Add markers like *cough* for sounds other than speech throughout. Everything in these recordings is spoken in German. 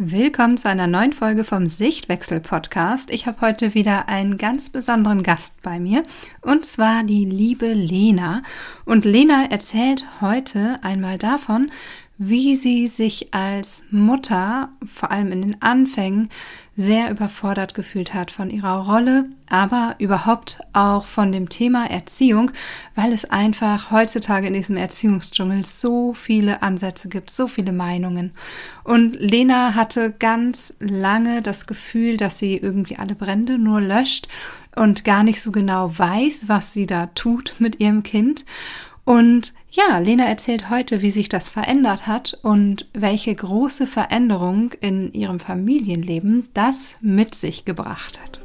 Willkommen zu einer neuen Folge vom Sichtwechsel Podcast. Ich habe heute wieder einen ganz besonderen Gast bei mir und zwar die liebe Lena. Und Lena erzählt heute einmal davon, wie sie sich als Mutter, vor allem in den Anfängen, sehr überfordert gefühlt hat von ihrer Rolle, aber überhaupt auch von dem Thema Erziehung, weil es einfach heutzutage in diesem Erziehungsdschungel so viele Ansätze gibt, so viele Meinungen. Und Lena hatte ganz lange das Gefühl, dass sie irgendwie alle Brände nur löscht und gar nicht so genau weiß, was sie da tut mit ihrem Kind. Und ja, Lena erzählt heute, wie sich das verändert hat und welche große Veränderung in ihrem Familienleben das mit sich gebracht hat.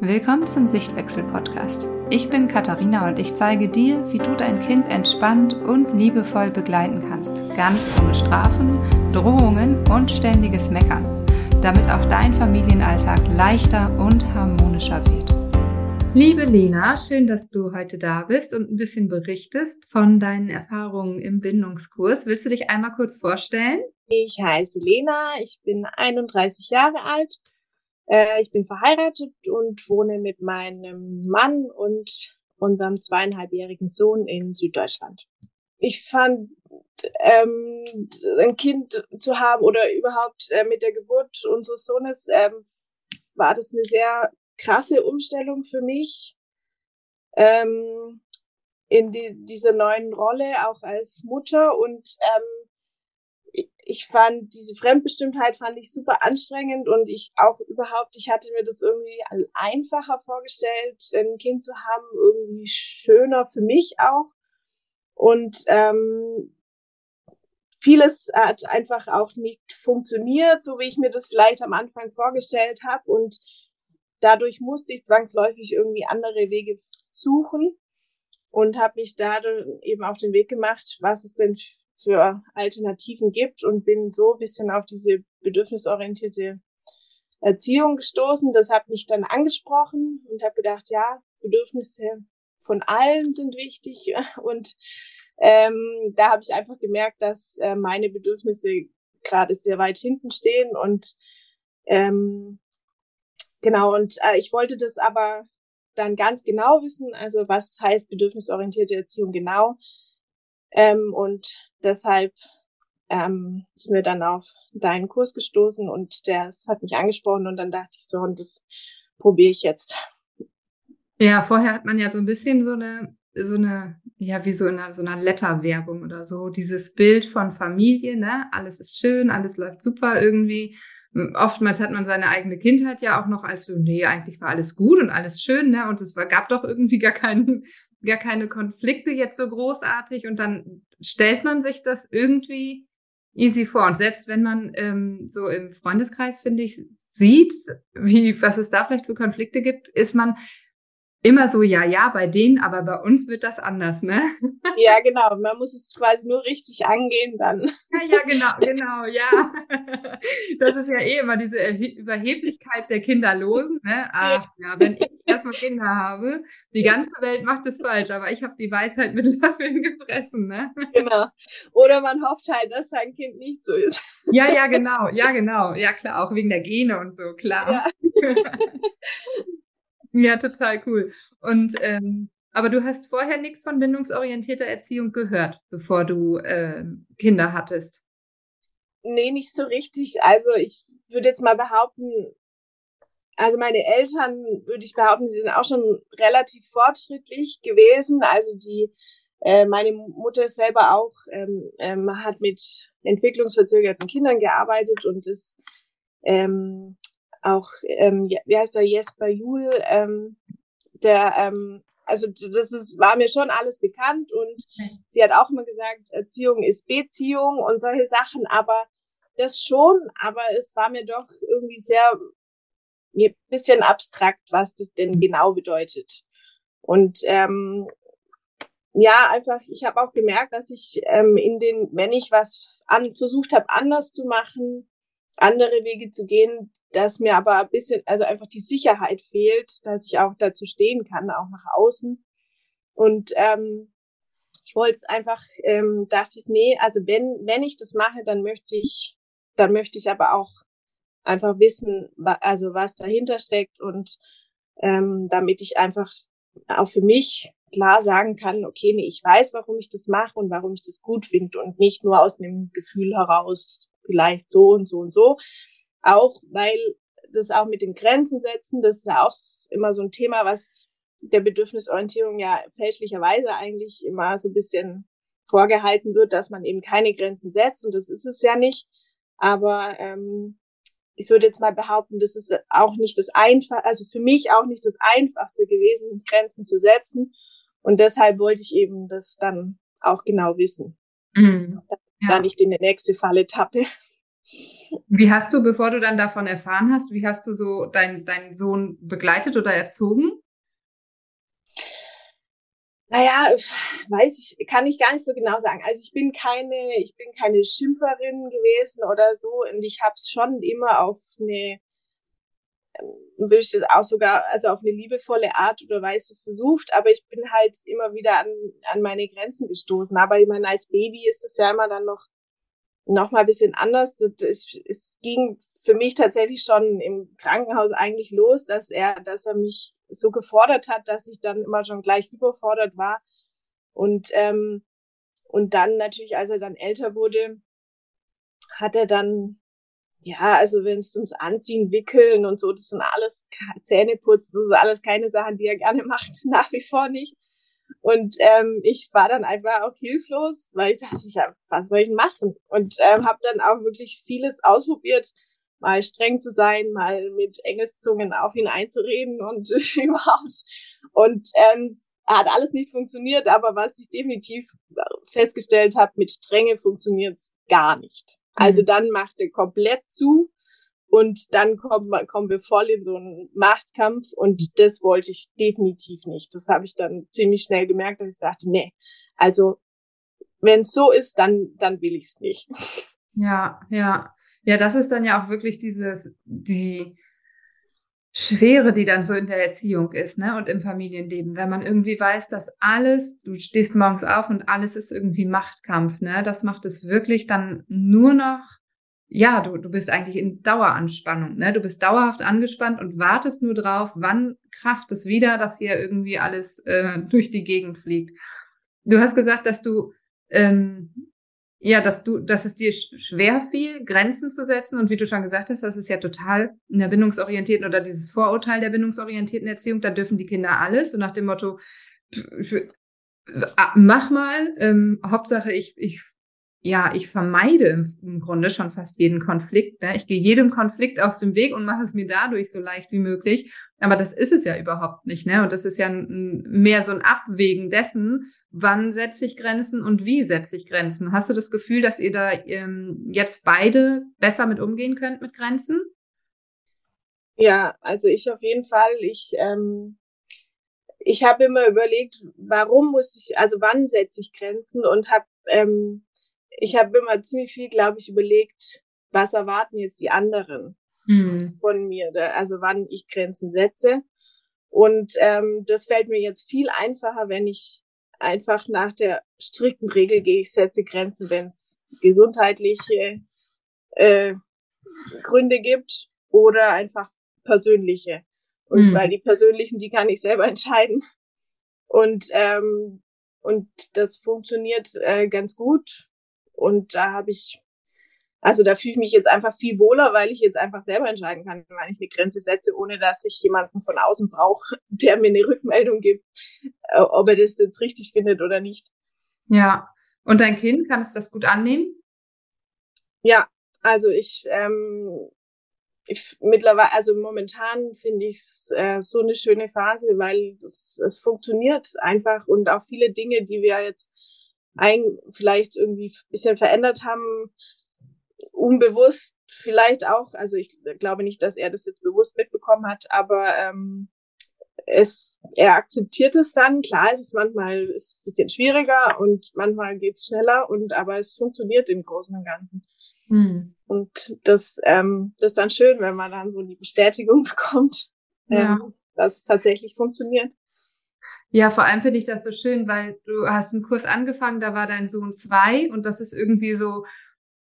Willkommen zum Sichtwechsel-Podcast. Ich bin Katharina und ich zeige dir, wie du dein Kind entspannt und liebevoll begleiten kannst. Ganz ohne Strafen, Drohungen und ständiges Meckern, damit auch dein Familienalltag leichter und harmonischer wird. Liebe Lena, schön, dass du heute da bist und ein bisschen berichtest von deinen Erfahrungen im Bindungskurs. Willst du dich einmal kurz vorstellen? Ich heiße Lena, ich bin 31 Jahre alt, äh, ich bin verheiratet und wohne mit meinem Mann und unserem zweieinhalbjährigen Sohn in Süddeutschland. Ich fand ähm, ein Kind zu haben oder überhaupt äh, mit der Geburt unseres Sohnes ähm, war das eine sehr krasse Umstellung für mich ähm, in die, diese neuen Rolle, auch als Mutter. Und ähm, ich, ich fand diese Fremdbestimmtheit fand ich super anstrengend und ich auch überhaupt, ich hatte mir das irgendwie einfacher vorgestellt, ein Kind zu haben, irgendwie schöner für mich auch. Und ähm, vieles hat einfach auch nicht funktioniert, so wie ich mir das vielleicht am Anfang vorgestellt habe. Und dadurch musste ich zwangsläufig irgendwie andere Wege suchen und habe mich da eben auf den Weg gemacht, was es denn für Alternativen gibt und bin so ein bisschen auf diese bedürfnisorientierte Erziehung gestoßen. Das hat mich dann angesprochen und habe gedacht, ja, Bedürfnisse von allen sind wichtig *laughs* und ähm, da habe ich einfach gemerkt, dass äh, meine Bedürfnisse gerade sehr weit hinten stehen und ähm, Genau, und äh, ich wollte das aber dann ganz genau wissen, also was heißt bedürfnisorientierte Erziehung genau. Ähm, und deshalb ähm, sind wir dann auf deinen Kurs gestoßen und das hat mich angesprochen und dann dachte ich so, und das probiere ich jetzt. Ja, vorher hat man ja so ein bisschen so eine, so eine, ja, wie so in einer, so einer Letterwerbung oder so, dieses Bild von Familie, ne? Alles ist schön, alles läuft super irgendwie oftmals hat man seine eigene Kindheit ja auch noch als so, nee, eigentlich war alles gut und alles schön, ne? Und es war, gab doch irgendwie gar keinen, *laughs* gar keine Konflikte jetzt so großartig. Und dann stellt man sich das irgendwie easy vor. Und selbst wenn man ähm, so im Freundeskreis, finde ich, sieht, wie, was es da vielleicht für Konflikte gibt, ist man immer so, ja, ja, bei denen, aber bei uns wird das anders, ne? *laughs* Ja, genau. Man muss es quasi nur richtig angehen dann. Ja, ja, genau, genau, ja. *laughs* Das ist ja eh immer diese Überheblichkeit der Kinderlosen, ne? Ach ja, wenn ich erstmal Kinder habe, die ganze Welt macht es falsch, aber ich habe die Weisheit mit *laughs* Löffeln gefressen, ne? Genau. Oder man hofft halt, dass sein Kind nicht so ist. Ja, ja, genau, ja, genau. Ja, klar, auch wegen der Gene und so, klar. Ja. Ja, total cool. Und ähm, aber du hast vorher nichts von bindungsorientierter Erziehung gehört, bevor du äh, Kinder hattest. Nee, nicht so richtig. Also ich würde jetzt mal behaupten, also meine Eltern, würde ich behaupten, sie sind auch schon relativ fortschrittlich gewesen. Also die, äh, meine Mutter selber auch, ähm, ähm, hat mit entwicklungsverzögerten Kindern gearbeitet und ist ähm, auch, ähm, wie heißt der, Jesper Juhl, ähm, der, ähm, also das ist, war mir schon alles bekannt und okay. sie hat auch immer gesagt, Erziehung ist Beziehung und solche Sachen, aber das schon, aber es war mir doch irgendwie sehr ein bisschen abstrakt, was das denn genau bedeutet. Und ähm, ja, einfach, ich habe auch gemerkt, dass ich ähm, in den, wenn ich was an, versucht habe, anders zu machen, andere Wege zu gehen, dass mir aber ein bisschen, also einfach die Sicherheit fehlt, dass ich auch dazu stehen kann, auch nach außen. Und ähm, ich wollte es einfach, ähm, dachte ich, nee, also wenn, wenn ich das mache, dann möchte ich, dann möchte ich aber auch einfach wissen, also was dahinter steckt und ähm, damit ich einfach auch für mich klar sagen kann, okay, nee, ich weiß, warum ich das mache und warum ich das gut finde und nicht nur aus einem Gefühl heraus, vielleicht so und so und so. Auch weil das auch mit den Grenzen setzen, das ist ja auch immer so ein Thema, was der Bedürfnisorientierung ja fälschlicherweise eigentlich immer so ein bisschen vorgehalten wird, dass man eben keine Grenzen setzt und das ist es ja nicht. Aber ähm, ich würde jetzt mal behaupten, das ist auch nicht das einfach, also für mich auch nicht das einfachste gewesen, Grenzen zu setzen. Und deshalb wollte ich eben das dann auch genau wissen. Mhm. Ja. Da nicht in die nächste Falle tappe. Wie hast du, bevor du dann davon erfahren hast, wie hast du so deinen dein Sohn begleitet oder erzogen? Naja, weiß ich, kann ich gar nicht so genau sagen. Also ich bin keine, ich bin keine Schimpferin gewesen oder so und ich habe es schon immer auf eine, würde ich das auch sogar, also auf eine liebevolle Art oder Weise versucht, aber ich bin halt immer wieder an, an meine Grenzen gestoßen. Aber ich meine, als Baby ist es ja immer dann noch noch mal ein bisschen anders. Es, es ging für mich tatsächlich schon im Krankenhaus eigentlich los, dass er, dass er mich so gefordert hat, dass ich dann immer schon gleich überfordert war. Und, ähm, und dann natürlich, als er dann älter wurde, hat er dann, ja, also wenn es ums Anziehen, Wickeln und so, das sind alles Zähneputzen, das sind alles keine Sachen, die er gerne macht, *laughs* nach wie vor nicht. Und ähm, ich war dann einfach auch hilflos, weil ich dachte, ja, was soll ich machen? Und ähm, habe dann auch wirklich vieles ausprobiert, mal streng zu sein, mal mit Engelszungen auf ihn einzureden und *laughs* überhaupt. Und ähm, hat alles nicht funktioniert, aber was ich definitiv festgestellt habe, mit Strenge funktioniert's gar nicht. Also mhm. dann macht er komplett zu und dann kommen, kommen wir voll in so einen Machtkampf und das wollte ich definitiv nicht. Das habe ich dann ziemlich schnell gemerkt, dass ich dachte, nee, also wenn es so ist, dann, dann will ich es nicht. Ja, ja. Ja, das ist dann ja auch wirklich diese, die Schwere, die dann so in der Erziehung ist, ne, und im Familienleben. Wenn man irgendwie weiß, dass alles, du stehst morgens auf und alles ist irgendwie Machtkampf, ne, das macht es wirklich dann nur noch ja, du, du bist eigentlich in Daueranspannung, ne? Du bist dauerhaft angespannt und wartest nur drauf, wann kracht es wieder, dass hier irgendwie alles äh, durch die Gegend fliegt. Du hast gesagt, dass du ähm, ja, dass du, dass es dir schwer fiel, Grenzen zu setzen und wie du schon gesagt hast, das ist ja total in der bindungsorientierten oder dieses Vorurteil der bindungsorientierten Erziehung, da dürfen die Kinder alles und nach dem Motto, mach mal, ähm, Hauptsache ich, ich ja, ich vermeide im, Grunde schon fast jeden Konflikt. Ne? Ich gehe jedem Konflikt aus dem Weg und mache es mir dadurch so leicht wie möglich. Aber das ist es ja überhaupt nicht. Ne? Und das ist ja mehr so ein Abwägen dessen, wann setze ich Grenzen und wie setze ich Grenzen. Hast du das Gefühl, dass ihr da ähm, jetzt beide besser mit umgehen könnt mit Grenzen? Ja, also ich auf jeden Fall. Ich ähm, ich habe immer überlegt, warum muss ich, also wann setze ich Grenzen und habe ähm, ich habe immer ziemlich viel, glaube ich, überlegt, was erwarten jetzt die anderen mhm. von mir, also wann ich Grenzen setze. Und ähm, das fällt mir jetzt viel einfacher, wenn ich einfach nach der strikten Regel gehe, ich setze Grenzen, wenn es gesundheitliche äh, Gründe gibt oder einfach persönliche. Und mhm. weil die persönlichen, die kann ich selber *laughs* entscheiden. Und ähm, und das funktioniert äh, ganz gut. Und da habe ich, also da fühle ich mich jetzt einfach viel wohler, weil ich jetzt einfach selber entscheiden kann, wann ich eine Grenze setze, ohne dass ich jemanden von außen brauche, *laughs* der mir eine Rückmeldung gibt, äh, ob er das jetzt richtig findet oder nicht. Ja. Und dein Kind, kann es das gut annehmen? Ja, also ich, ähm, ich mittlerweile, also momentan finde ich es äh, so eine schöne Phase, weil es, es funktioniert einfach und auch viele Dinge, die wir jetzt ein, vielleicht irgendwie ein bisschen verändert haben, unbewusst vielleicht auch. Also ich glaube nicht, dass er das jetzt bewusst mitbekommen hat, aber ähm, es, er akzeptiert es dann. Klar, es ist manchmal ist ein bisschen schwieriger und manchmal geht's schneller und aber es funktioniert im Großen und Ganzen. Hm. Und das, ähm, das ist dann schön, wenn man dann so die Bestätigung *laughs* bekommt, ja. ähm, dass es tatsächlich funktioniert. Ja, vor allem finde ich das so schön, weil du hast einen Kurs angefangen, da war dein Sohn zwei und das ist irgendwie so,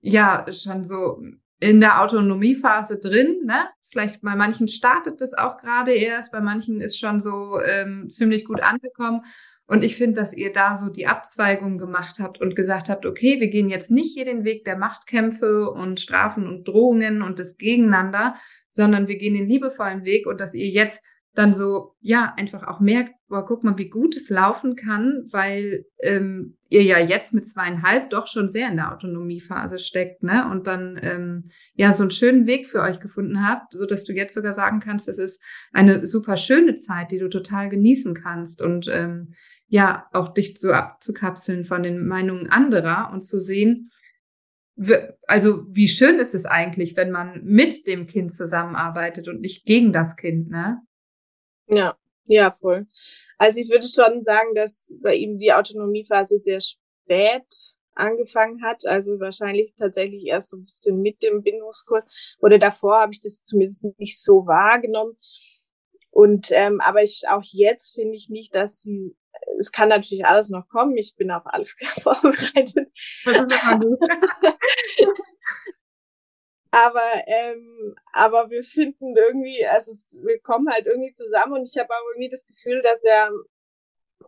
ja, schon so in der Autonomiephase drin, ne? Vielleicht bei manchen startet das auch gerade erst, bei manchen ist schon so ähm, ziemlich gut angekommen. Und ich finde, dass ihr da so die Abzweigung gemacht habt und gesagt habt, okay, wir gehen jetzt nicht hier den Weg der Machtkämpfe und Strafen und Drohungen und des Gegeneinander, sondern wir gehen den liebevollen Weg und dass ihr jetzt dann so, ja, einfach auch merkt, boah, guck mal, wie gut es laufen kann, weil ähm, ihr ja jetzt mit zweieinhalb doch schon sehr in der Autonomiephase steckt, ne? Und dann ähm, ja so einen schönen Weg für euch gefunden habt, so dass du jetzt sogar sagen kannst, es ist eine super schöne Zeit, die du total genießen kannst und ähm, ja, auch dich so abzukapseln von den Meinungen anderer und zu sehen, also wie schön ist es eigentlich, wenn man mit dem Kind zusammenarbeitet und nicht gegen das Kind, ne? Ja, ja, voll. Also ich würde schon sagen, dass bei ihm die Autonomiephase sehr spät angefangen hat. Also wahrscheinlich tatsächlich erst so ein bisschen mit dem Bindungskurs. Oder davor habe ich das zumindest nicht so wahrgenommen. Und ähm, aber ich auch jetzt finde ich nicht, dass sie es kann natürlich alles noch kommen. Ich bin auf alles *laughs* vorbereitet. *laughs* aber ähm, aber wir finden irgendwie, also wir kommen halt irgendwie zusammen und ich habe auch irgendwie das Gefühl, dass er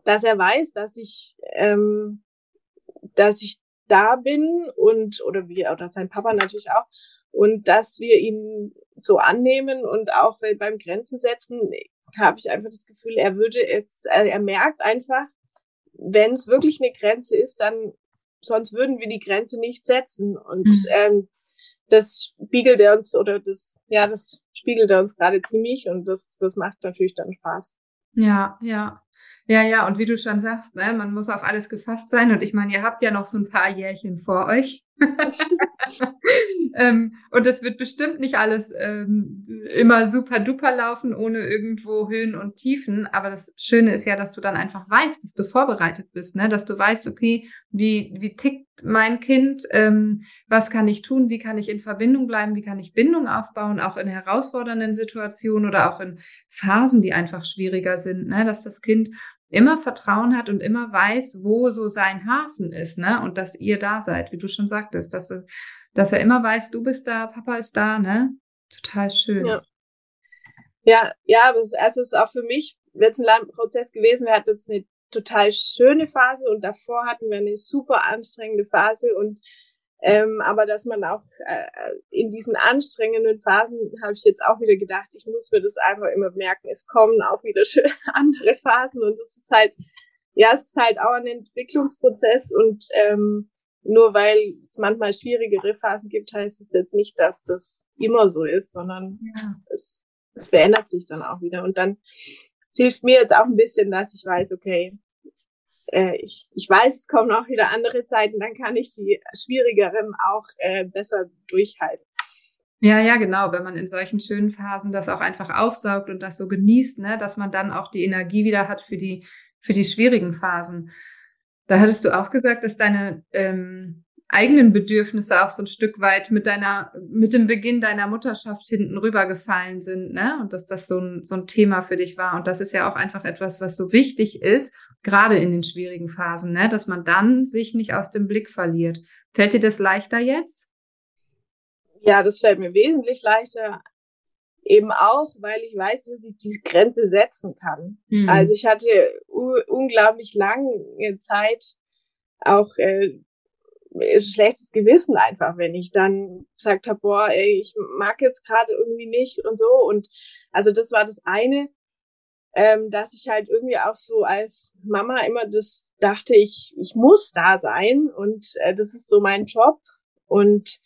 dass er weiß, dass ich ähm, dass ich da bin und oder wie oder sein Papa natürlich auch und dass wir ihn so annehmen und auch beim Grenzen setzen habe ich einfach das Gefühl, er würde es, er merkt einfach, wenn es wirklich eine Grenze ist, dann sonst würden wir die Grenze nicht setzen und mhm. ähm, das spiegelt er uns oder das, ja, das spiegelt er uns gerade ziemlich und das, das macht natürlich dann Spaß. Ja, ja. Ja, ja, und wie du schon sagst, ne, man muss auf alles gefasst sein. Und ich meine, ihr habt ja noch so ein paar Jährchen vor euch. *laughs* ähm, und es wird bestimmt nicht alles ähm, immer super duper laufen, ohne irgendwo Höhen und Tiefen. Aber das Schöne ist ja, dass du dann einfach weißt, dass du vorbereitet bist, ne? dass du weißt, okay, wie, wie tickt mein Kind, ähm, was kann ich tun, wie kann ich in Verbindung bleiben, wie kann ich Bindung aufbauen, auch in herausfordernden Situationen oder auch in Phasen, die einfach schwieriger sind, ne? dass das Kind immer Vertrauen hat und immer weiß, wo so sein Hafen ist, ne? Und dass ihr da seid, wie du schon sagtest, dass er, dass er immer weiß, du bist da, Papa ist da, ne? Total schön. Ja, ja, ja aber also es ist auch für mich jetzt ein langer Prozess gewesen. Wir hatten jetzt eine total schöne Phase und davor hatten wir eine super anstrengende Phase und ähm, aber dass man auch äh, in diesen anstrengenden Phasen, habe ich jetzt auch wieder gedacht, ich muss mir das einfach immer merken, es kommen auch wieder *laughs* andere Phasen und das ist halt, ja, es ist halt auch ein Entwicklungsprozess und ähm, nur weil es manchmal schwierigere Phasen gibt, heißt es jetzt nicht, dass das immer so ist, sondern ja. es, es verändert sich dann auch wieder. Und dann es hilft mir jetzt auch ein bisschen, dass ich weiß, okay, äh, ich, ich weiß, es kommen auch wieder andere Zeiten, dann kann ich die schwierigeren auch äh, besser durchhalten. Ja, ja, genau. Wenn man in solchen schönen Phasen das auch einfach aufsaugt und das so genießt, ne, dass man dann auch die Energie wieder hat für die, für die schwierigen Phasen. Da hattest du auch gesagt, dass deine ähm, eigenen Bedürfnisse auch so ein Stück weit mit deiner, mit dem Beginn deiner Mutterschaft hinten rübergefallen sind, ne? Und dass das so ein, so ein Thema für dich war. Und das ist ja auch einfach etwas, was so wichtig ist, gerade in den schwierigen Phasen, ne? Dass man dann sich nicht aus dem Blick verliert. Fällt dir das leichter jetzt? Ja, das fällt mir wesentlich leichter. Eben auch, weil ich weiß, dass ich diese Grenze setzen kann. Mhm. Also ich hatte unglaublich lange Zeit auch äh, schlechtes Gewissen einfach, wenn ich dann gesagt habe, boah, ey, ich mag jetzt gerade irgendwie nicht und so. Und also das war das eine, ähm, dass ich halt irgendwie auch so als Mama immer das dachte, ich, ich muss da sein und äh, das ist so mein Job. Und,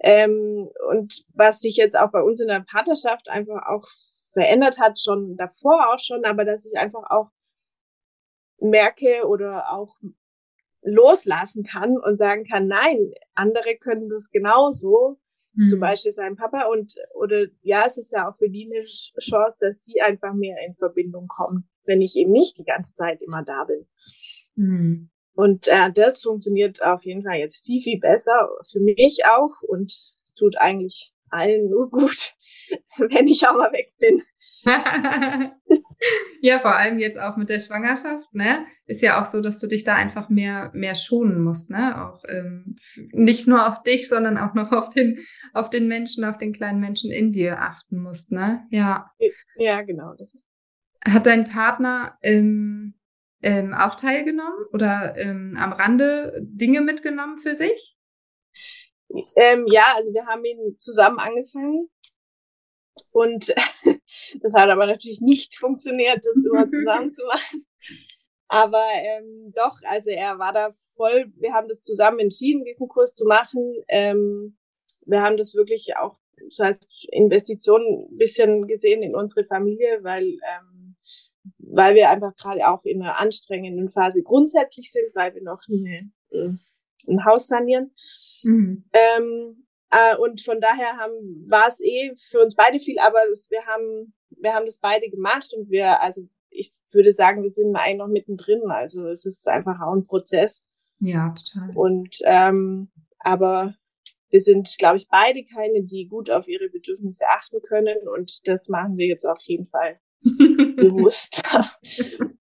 ähm, und was sich jetzt auch bei uns in der Partnerschaft einfach auch verändert hat, schon davor auch schon, aber dass ich einfach auch merke oder auch loslassen kann und sagen kann, nein, andere können das genauso. Mhm. Zum Beispiel sein Papa und oder ja, es ist ja auch für die eine Chance, dass die einfach mehr in Verbindung kommen, wenn ich eben nicht die ganze Zeit immer da bin. Mhm. Und äh, das funktioniert auf jeden Fall jetzt viel, viel besser für mich auch und tut eigentlich allen nur gut, *laughs* wenn ich auch mal weg bin. *laughs* Ja, vor allem jetzt auch mit der Schwangerschaft, ne? Ist ja auch so, dass du dich da einfach mehr, mehr schonen musst, ne? Auch ähm, nicht nur auf dich, sondern auch noch auf den, auf den Menschen, auf den kleinen Menschen in dir achten musst, ne? Ja. Ja, genau. Das. Hat dein Partner ähm, ähm, auch teilgenommen oder ähm, am Rande Dinge mitgenommen für sich? Ähm, ja, also wir haben ihn zusammen angefangen und *laughs* das hat aber natürlich nicht funktioniert, das immer *laughs* zusammen zu machen. Aber ähm, doch, also er war da voll, wir haben das zusammen entschieden, diesen Kurs zu machen. Ähm, wir haben das wirklich auch das heißt Investitionen ein bisschen gesehen in unsere Familie, weil, ähm, weil wir einfach gerade auch in einer anstrengenden Phase grundsätzlich sind, weil wir noch eine, äh, ein Haus sanieren. Mhm. Ähm, äh, und von daher haben, war es eh für uns beide viel, aber es, wir haben, wir haben das beide gemacht und wir, also ich würde sagen, wir sind eigentlich noch mittendrin. Also es ist einfach auch ein Prozess. Ja, total. Und ähm, aber wir sind, glaube ich, beide keine, die gut auf ihre Bedürfnisse achten können und das machen wir jetzt auf jeden Fall *laughs* bewusst. *laughs*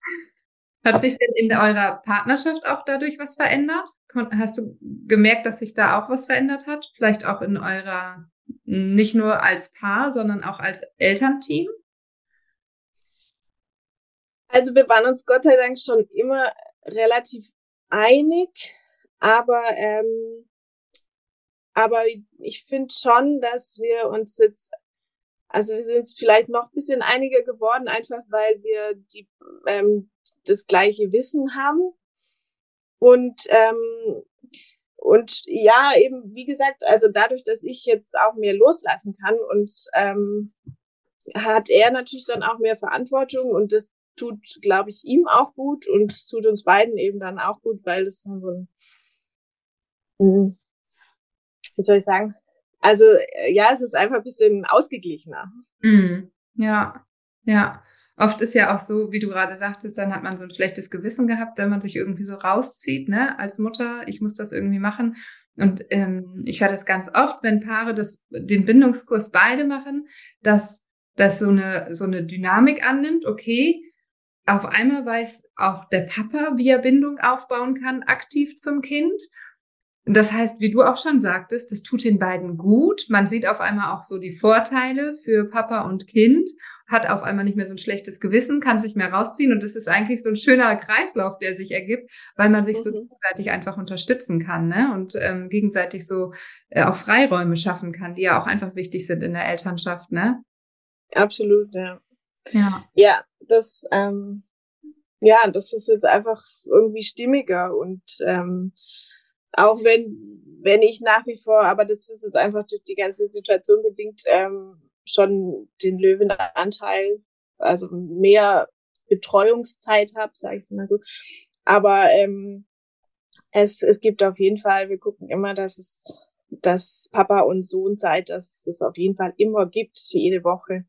Hat sich denn in eurer Partnerschaft auch dadurch was verändert? Hast du gemerkt, dass sich da auch was verändert hat? Vielleicht auch in eurer, nicht nur als Paar, sondern auch als Elternteam? Also wir waren uns Gott sei Dank schon immer relativ einig, aber ähm, aber ich finde schon, dass wir uns jetzt, also wir sind vielleicht noch ein bisschen einiger geworden, einfach weil wir die ähm, das gleiche Wissen haben. Und ähm, und ja, eben, wie gesagt, also dadurch, dass ich jetzt auch mehr loslassen kann und ähm, hat er natürlich dann auch mehr Verantwortung und das tut, glaube ich, ihm auch gut und es tut uns beiden eben dann auch gut, weil es dann so ein, hm, wie soll ich sagen, also ja, es ist einfach ein bisschen ausgeglichener. Mm, ja, ja. Oft ist ja auch so, wie du gerade sagtest, dann hat man so ein schlechtes Gewissen gehabt, wenn man sich irgendwie so rauszieht, ne, als Mutter, ich muss das irgendwie machen. Und ähm, ich höre das ganz oft, wenn Paare das, den Bindungskurs beide machen, dass das so eine, so eine Dynamik annimmt, okay, auf einmal weiß auch der Papa, wie er Bindung aufbauen kann, aktiv zum Kind. Das heißt, wie du auch schon sagtest, das tut den beiden gut. Man sieht auf einmal auch so die Vorteile für Papa und Kind, hat auf einmal nicht mehr so ein schlechtes Gewissen, kann sich mehr rausziehen und es ist eigentlich so ein schöner Kreislauf, der sich ergibt, weil man sich mhm. so gegenseitig einfach unterstützen kann ne? und ähm, gegenseitig so äh, auch Freiräume schaffen kann, die ja auch einfach wichtig sind in der Elternschaft. Ne? Absolut, ja. Ja, ja das, ähm, ja, das ist jetzt einfach irgendwie stimmiger und ähm, auch wenn, wenn ich nach wie vor, aber das ist jetzt einfach durch die ganze Situation bedingt, ähm, schon den Löwenanteil, also mehr Betreuungszeit habe, sage ich mal so. Aber ähm, es, es gibt auf jeden Fall, wir gucken immer, dass es, dass Papa und Sohn Zeit, dass es das auf jeden Fall immer gibt, jede Woche.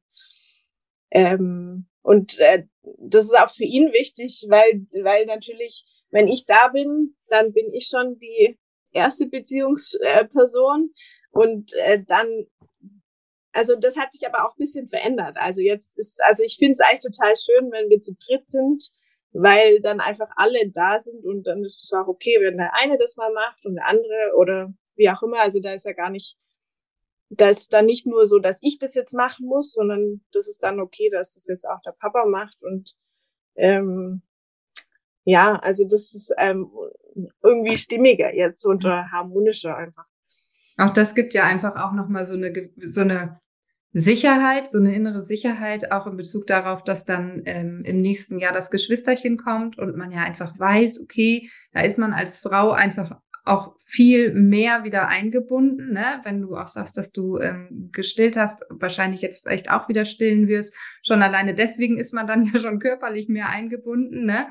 Ähm, und äh, das ist auch für ihn wichtig, weil, weil natürlich, wenn ich da bin, dann bin ich schon die erste Beziehungsperson. Und äh, dann, also das hat sich aber auch ein bisschen verändert. Also jetzt ist, also ich finde es eigentlich total schön, wenn wir zu dritt sind, weil dann einfach alle da sind und dann ist es auch okay, wenn der eine das mal macht und der andere oder wie auch immer. Also da ist ja gar nicht da ist dann nicht nur so, dass ich das jetzt machen muss, sondern das ist dann okay, dass das jetzt auch der Papa macht und ähm, ja, also das ist ähm, irgendwie stimmiger jetzt und oder harmonischer einfach. Auch das gibt ja einfach auch nochmal so eine so eine Sicherheit, so eine innere Sicherheit, auch in Bezug darauf, dass dann ähm, im nächsten Jahr das Geschwisterchen kommt und man ja einfach weiß, okay, da ist man als Frau einfach auch viel mehr wieder eingebunden, ne? wenn du auch sagst, dass du ähm, gestillt hast, wahrscheinlich jetzt vielleicht auch wieder stillen wirst. Schon alleine deswegen ist man dann *laughs* ja schon körperlich mehr eingebunden. Ne?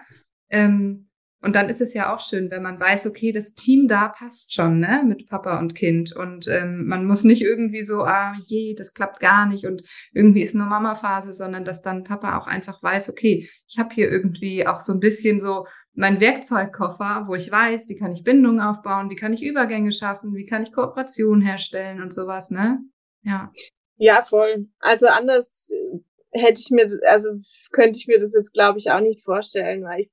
Ähm, und dann ist es ja auch schön, wenn man weiß, okay, das Team da passt schon, ne, mit Papa und Kind. Und ähm, man muss nicht irgendwie so, ah je, das klappt gar nicht und irgendwie ist nur Mama-Phase, sondern dass dann Papa auch einfach weiß, okay, ich habe hier irgendwie auch so ein bisschen so mein Werkzeugkoffer, wo ich weiß, wie kann ich Bindungen aufbauen, wie kann ich Übergänge schaffen, wie kann ich Kooperation herstellen und sowas, ne? Ja. Ja, voll. Also anders hätte ich mir, also könnte ich mir das jetzt, glaube ich, auch nicht vorstellen, weil ich,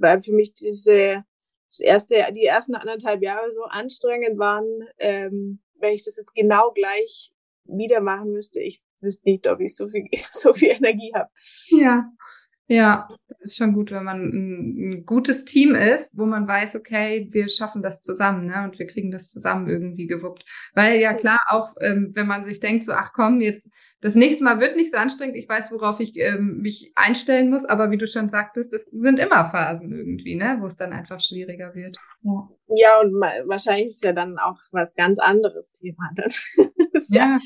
weil für mich diese, das erste, die ersten anderthalb Jahre so anstrengend waren, ähm, wenn ich das jetzt genau gleich wieder machen müsste, ich wüsste nicht, ob ich so viel, *laughs* so viel Energie habe. Ja. Ja, ist schon gut, wenn man ein, ein, gutes Team ist, wo man weiß, okay, wir schaffen das zusammen, ne? Und wir kriegen das zusammen irgendwie gewuppt. Weil ja klar, auch ähm, wenn man sich denkt, so, ach komm, jetzt das nächste Mal wird nicht so anstrengend, ich weiß, worauf ich ähm, mich einstellen muss, aber wie du schon sagtest, es sind immer Phasen irgendwie, ne, wo es dann einfach schwieriger wird. Ja, ja und wahrscheinlich ist ja dann auch was ganz anderes Thema. *laughs* ja. ja.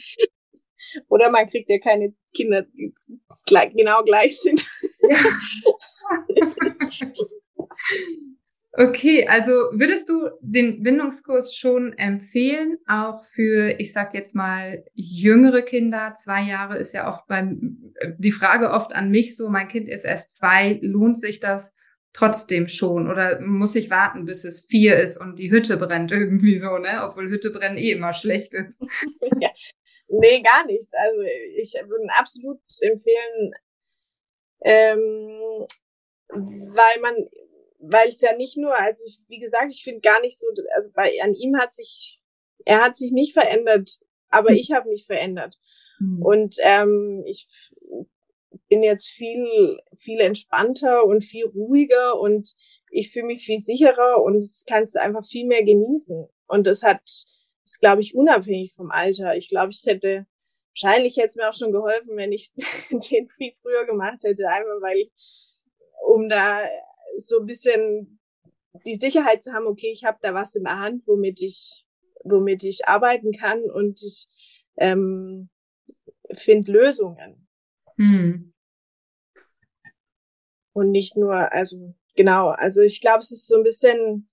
Oder man kriegt ja keine Kinder, die genau gleich sind. *laughs* okay, also würdest du den Bindungskurs schon empfehlen, auch für, ich sag jetzt mal, jüngere Kinder? Zwei Jahre ist ja oft beim, die Frage oft an mich so, mein Kind ist erst zwei, lohnt sich das? trotzdem schon oder muss ich warten, bis es vier ist und die Hütte brennt irgendwie so, ne? Obwohl Hütte brennen eh immer schlecht ist. *laughs* Ja. Nee, gar nicht. Also ich würde absolut empfehlen, ähm, weil man, weil es ja nicht nur, also ich, wie gesagt, ich finde gar nicht so, also bei an ihm hat sich, er hat sich nicht verändert, aber hm. ich habe mich verändert. Mhm. Und ähm, ich bin jetzt viel, viel entspannter und viel ruhiger und ich fühle mich viel sicherer und kannst einfach viel mehr genießen. Und das hat, ist, glaube ich, unabhängig vom Alter. Ich glaube, ich hätte wahrscheinlich hätte es mir auch schon geholfen, wenn ich *laughs* den viel früher gemacht hätte, einfach weil, um da so ein bisschen die Sicherheit zu haben, okay, ich habe da was in der Hand, womit ich, womit ich arbeiten kann und ich ähm, finde Lösungen. Hm. Und nicht nur, also genau, also ich glaube, es ist so ein bisschen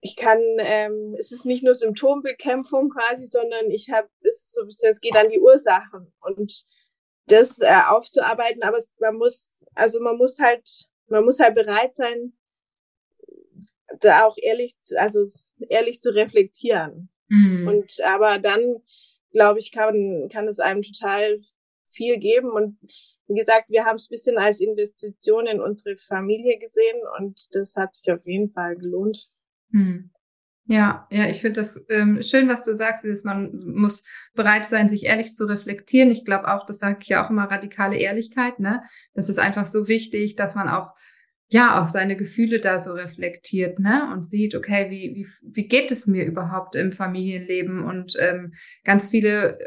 ich kann, ähm, es ist nicht nur Symptombekämpfung quasi, sondern ich habe, es ist so ein bisschen, es geht an die Ursachen und das äh, aufzuarbeiten, aber es, man muss, also man muss halt, man muss halt bereit sein, da auch ehrlich, also ehrlich zu reflektieren. Mhm. Und aber dann, glaube ich, kann, kann es einem total viel geben. Und wie gesagt, wir haben es bisschen als Investition in unsere Familie gesehen und das hat sich auf jeden Fall gelohnt. Hm. Ja, ja, ich finde das ähm, schön, was du sagst, ist, man muss bereit sein, sich ehrlich zu reflektieren. Ich glaube auch, das sage ich ja auch immer, radikale Ehrlichkeit, ne? Das ist einfach so wichtig, dass man auch, ja, auch seine Gefühle da so reflektiert, ne? Und sieht, okay, wie, wie, wie geht es mir überhaupt im Familienleben? Und ähm, ganz viele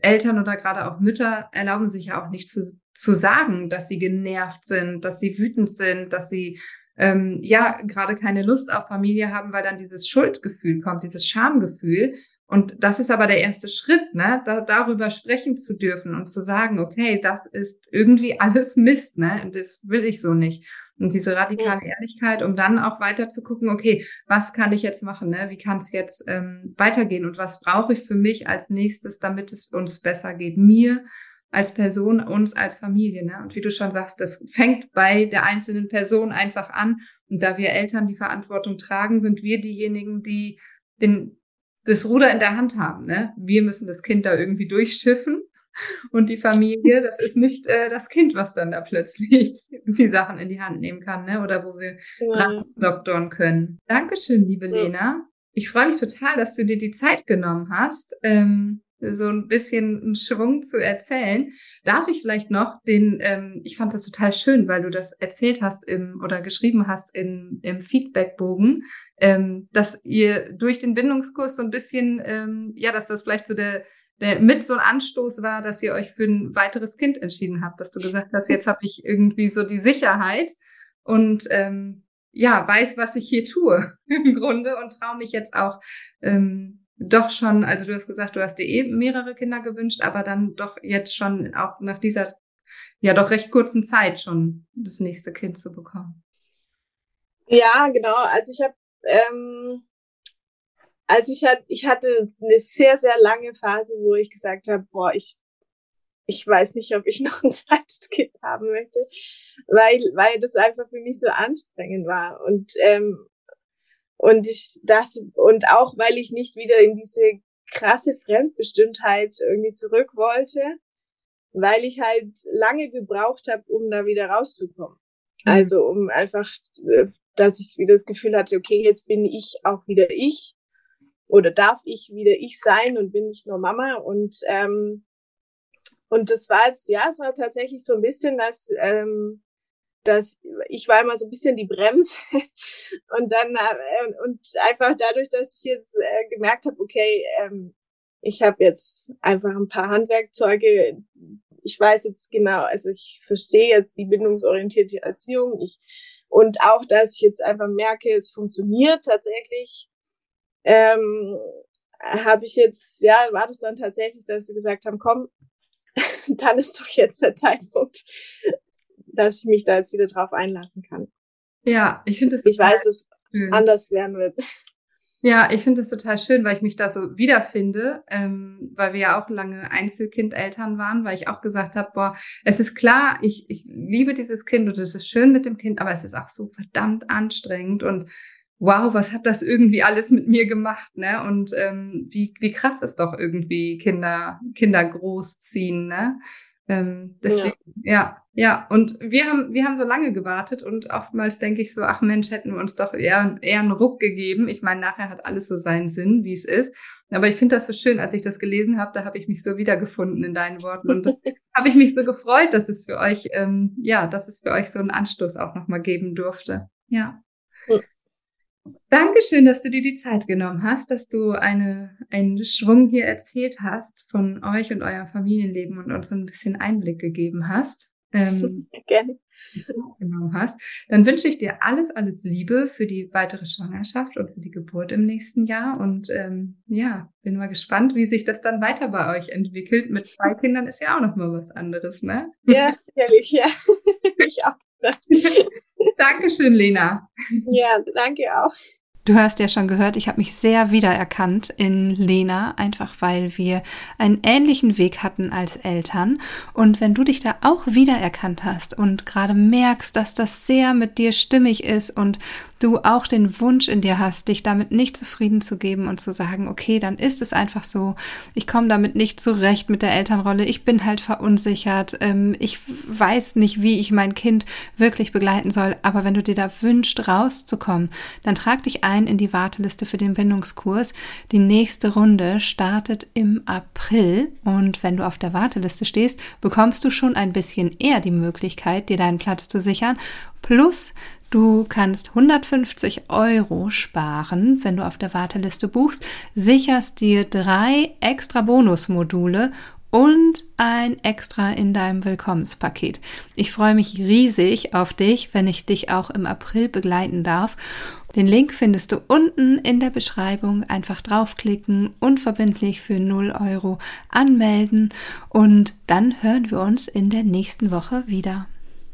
Eltern oder gerade auch Mütter erlauben sich ja auch nicht zu, zu sagen, dass sie genervt sind, dass sie wütend sind, dass sie ähm, ja gerade keine Lust auf Familie haben, weil dann dieses Schuldgefühl kommt, dieses Schamgefühl. Und das ist aber der erste Schritt, ne, da, darüber sprechen zu dürfen und zu sagen, okay, das ist irgendwie *laughs* alles Mist, ne, und das will ich so nicht. Und diese radikale Ehrlichkeit, um dann auch weiter zu gucken, okay, was kann ich jetzt machen, ne? Wie kann es jetzt ähm, weitergehen und was brauche ich für mich als nächstes, damit es uns besser geht, mir als Person, uns als Familie. Ne? Und wie du schon sagst, das fängt bei der einzelnen Person einfach an. Und da wir Eltern die Verantwortung tragen, sind wir diejenigen, die den, das Ruder in der Hand haben. Ne? Wir müssen das Kind da irgendwie durchschiffen. Und die Familie, *laughs* das ist nicht äh, das Kind, was dann da plötzlich die Sachen in die Hand nehmen kann, ne? Oder wo wir ja. doktoren können. Dankeschön, liebe ja. Lena. Ich freue mich total, dass du dir die Zeit genommen hast. Ähm, so ein bisschen einen Schwung zu erzählen. Darf ich vielleicht noch den, ähm, ich fand das total schön, weil du das erzählt hast im oder geschrieben hast in, im Feedbackbogen, ähm, dass ihr durch den Bindungskurs so ein bisschen, ähm, ja, dass das vielleicht so der, der mit so ein Anstoß war, dass ihr euch für ein weiteres Kind entschieden habt, dass du gesagt hast, jetzt habe ich irgendwie so die Sicherheit und ähm, ja, weiß, was ich hier tue *laughs* im Grunde und traue mich jetzt auch ähm, doch schon, also du hast gesagt, du hast dir eh mehrere Kinder gewünscht, aber dann doch jetzt schon auch nach dieser ja doch recht kurzen Zeit schon das nächste Kind zu bekommen. Ja, genau. Also ich habe, ähm, also ich hatte, ich hatte eine sehr, sehr lange Phase, wo ich gesagt habe, boah, ich, ich weiß nicht, ob ich *laughs* noch ein zweites Kind haben möchte, weil, weil das einfach für mich so anstrengend war. Und ähm, und ich dachte, und auch weil ich nicht wieder in diese krasse Fremdbestimmtheit irgendwie zurück wollte, weil ich halt lange gebraucht habe, um da wieder rauszukommen. Mhm. Also um einfach, äh, dass ich wieder das Gefühl hatte, okay, jetzt bin ich auch wieder ich oder darf ich wieder ich sein und bin nicht nur Mama und ähm, und das war jetzt, ja, es war tatsächlich so ein bisschen das, ähm, dass ich war immer so ein bisschen die Brems *laughs* und dann äh, und einfach dadurch, dass ich jetzt äh, gemerkt habe, okay, ähm, ich habe jetzt einfach ein paar Handwerkzeuge. Ich weiß jetzt genau, also ich verstehe jetzt die bindungsorientierte Erziehung. Ich, und auch, dass ich jetzt einfach merke, es funktioniert tatsächlich, ähm, habe ich jetzt, ja, war das dann tatsächlich, dass sie gesagt haben, komm, *laughs* dann ist doch jetzt der Zeitpunkt, dass ich mich da jetzt wieder drauf einlassen kann. Ja, ich finde es. Ich weiß, es schön. anders werden wird. Ja, ich finde es total schön, weil ich mich da so wiederfinde, ähm, weil wir ja auch lange Einzelkindeltern waren, weil ich auch gesagt habe, boah, es ist klar, ich, ich liebe dieses Kind und es ist schön mit dem Kind, aber es ist auch so verdammt anstrengend und wow, was hat das irgendwie alles mit mir gemacht, ne? Und ähm, wie, wie krass ist doch irgendwie Kinder, Kinder großziehen, ne? Ähm, deswegen, ja. ja, ja. Und wir haben, wir haben so lange gewartet und oftmals denke ich so, ach Mensch, hätten wir uns doch eher, eher einen Ruck gegeben. Ich meine, nachher hat alles so seinen Sinn, wie es ist. Aber ich finde das so schön, als ich das gelesen habe, da habe ich mich so wiedergefunden in deinen Worten und *laughs* habe ich mich so gefreut, dass es für euch, ähm, ja, dass es für euch so einen Anstoß auch nochmal geben durfte. Ja. Dankeschön, dass du dir die Zeit genommen hast, dass du eine, einen Schwung hier erzählt hast von euch und eurem Familienleben und uns so ein bisschen Einblick gegeben hast. Ähm, *laughs* Gerne. Genommen hast. Dann wünsche ich dir alles, alles Liebe für die weitere Schwangerschaft und für die Geburt im nächsten Jahr. Und ähm, ja, bin mal gespannt, wie sich das dann weiter bei euch entwickelt. Mit zwei *laughs* Kindern ist ja auch noch mal was anderes, ne? Ja, sicherlich, ja. *laughs* ich auch. Dankeschön, Lena. Ja, danke auch. Du hast ja schon gehört, ich habe mich sehr wiedererkannt in Lena, einfach weil wir einen ähnlichen Weg hatten als Eltern. Und wenn du dich da auch wiedererkannt hast und gerade merkst, dass das sehr mit dir stimmig ist und du auch den Wunsch in dir hast, dich damit nicht zufrieden zu geben und zu sagen, okay, dann ist es einfach so, ich komme damit nicht zurecht mit der Elternrolle, ich bin halt verunsichert, ähm, ich weiß nicht, wie ich mein Kind wirklich begleiten soll, aber wenn du dir da wünschst, rauszukommen, dann trag dich ein in die Warteliste für den Bindungskurs. Die nächste Runde startet im April und wenn du auf der Warteliste stehst, bekommst du schon ein bisschen eher die Möglichkeit, dir deinen Platz zu sichern. Plus, Du kannst 150 Euro sparen, wenn du auf der Warteliste buchst, sicherst dir drei extra Bonusmodule und ein extra in deinem Willkommenspaket. Ich freue mich riesig auf dich, wenn ich dich auch im April begleiten darf. Den Link findest du unten in der Beschreibung. Einfach draufklicken, unverbindlich für 0 Euro anmelden und dann hören wir uns in der nächsten Woche wieder.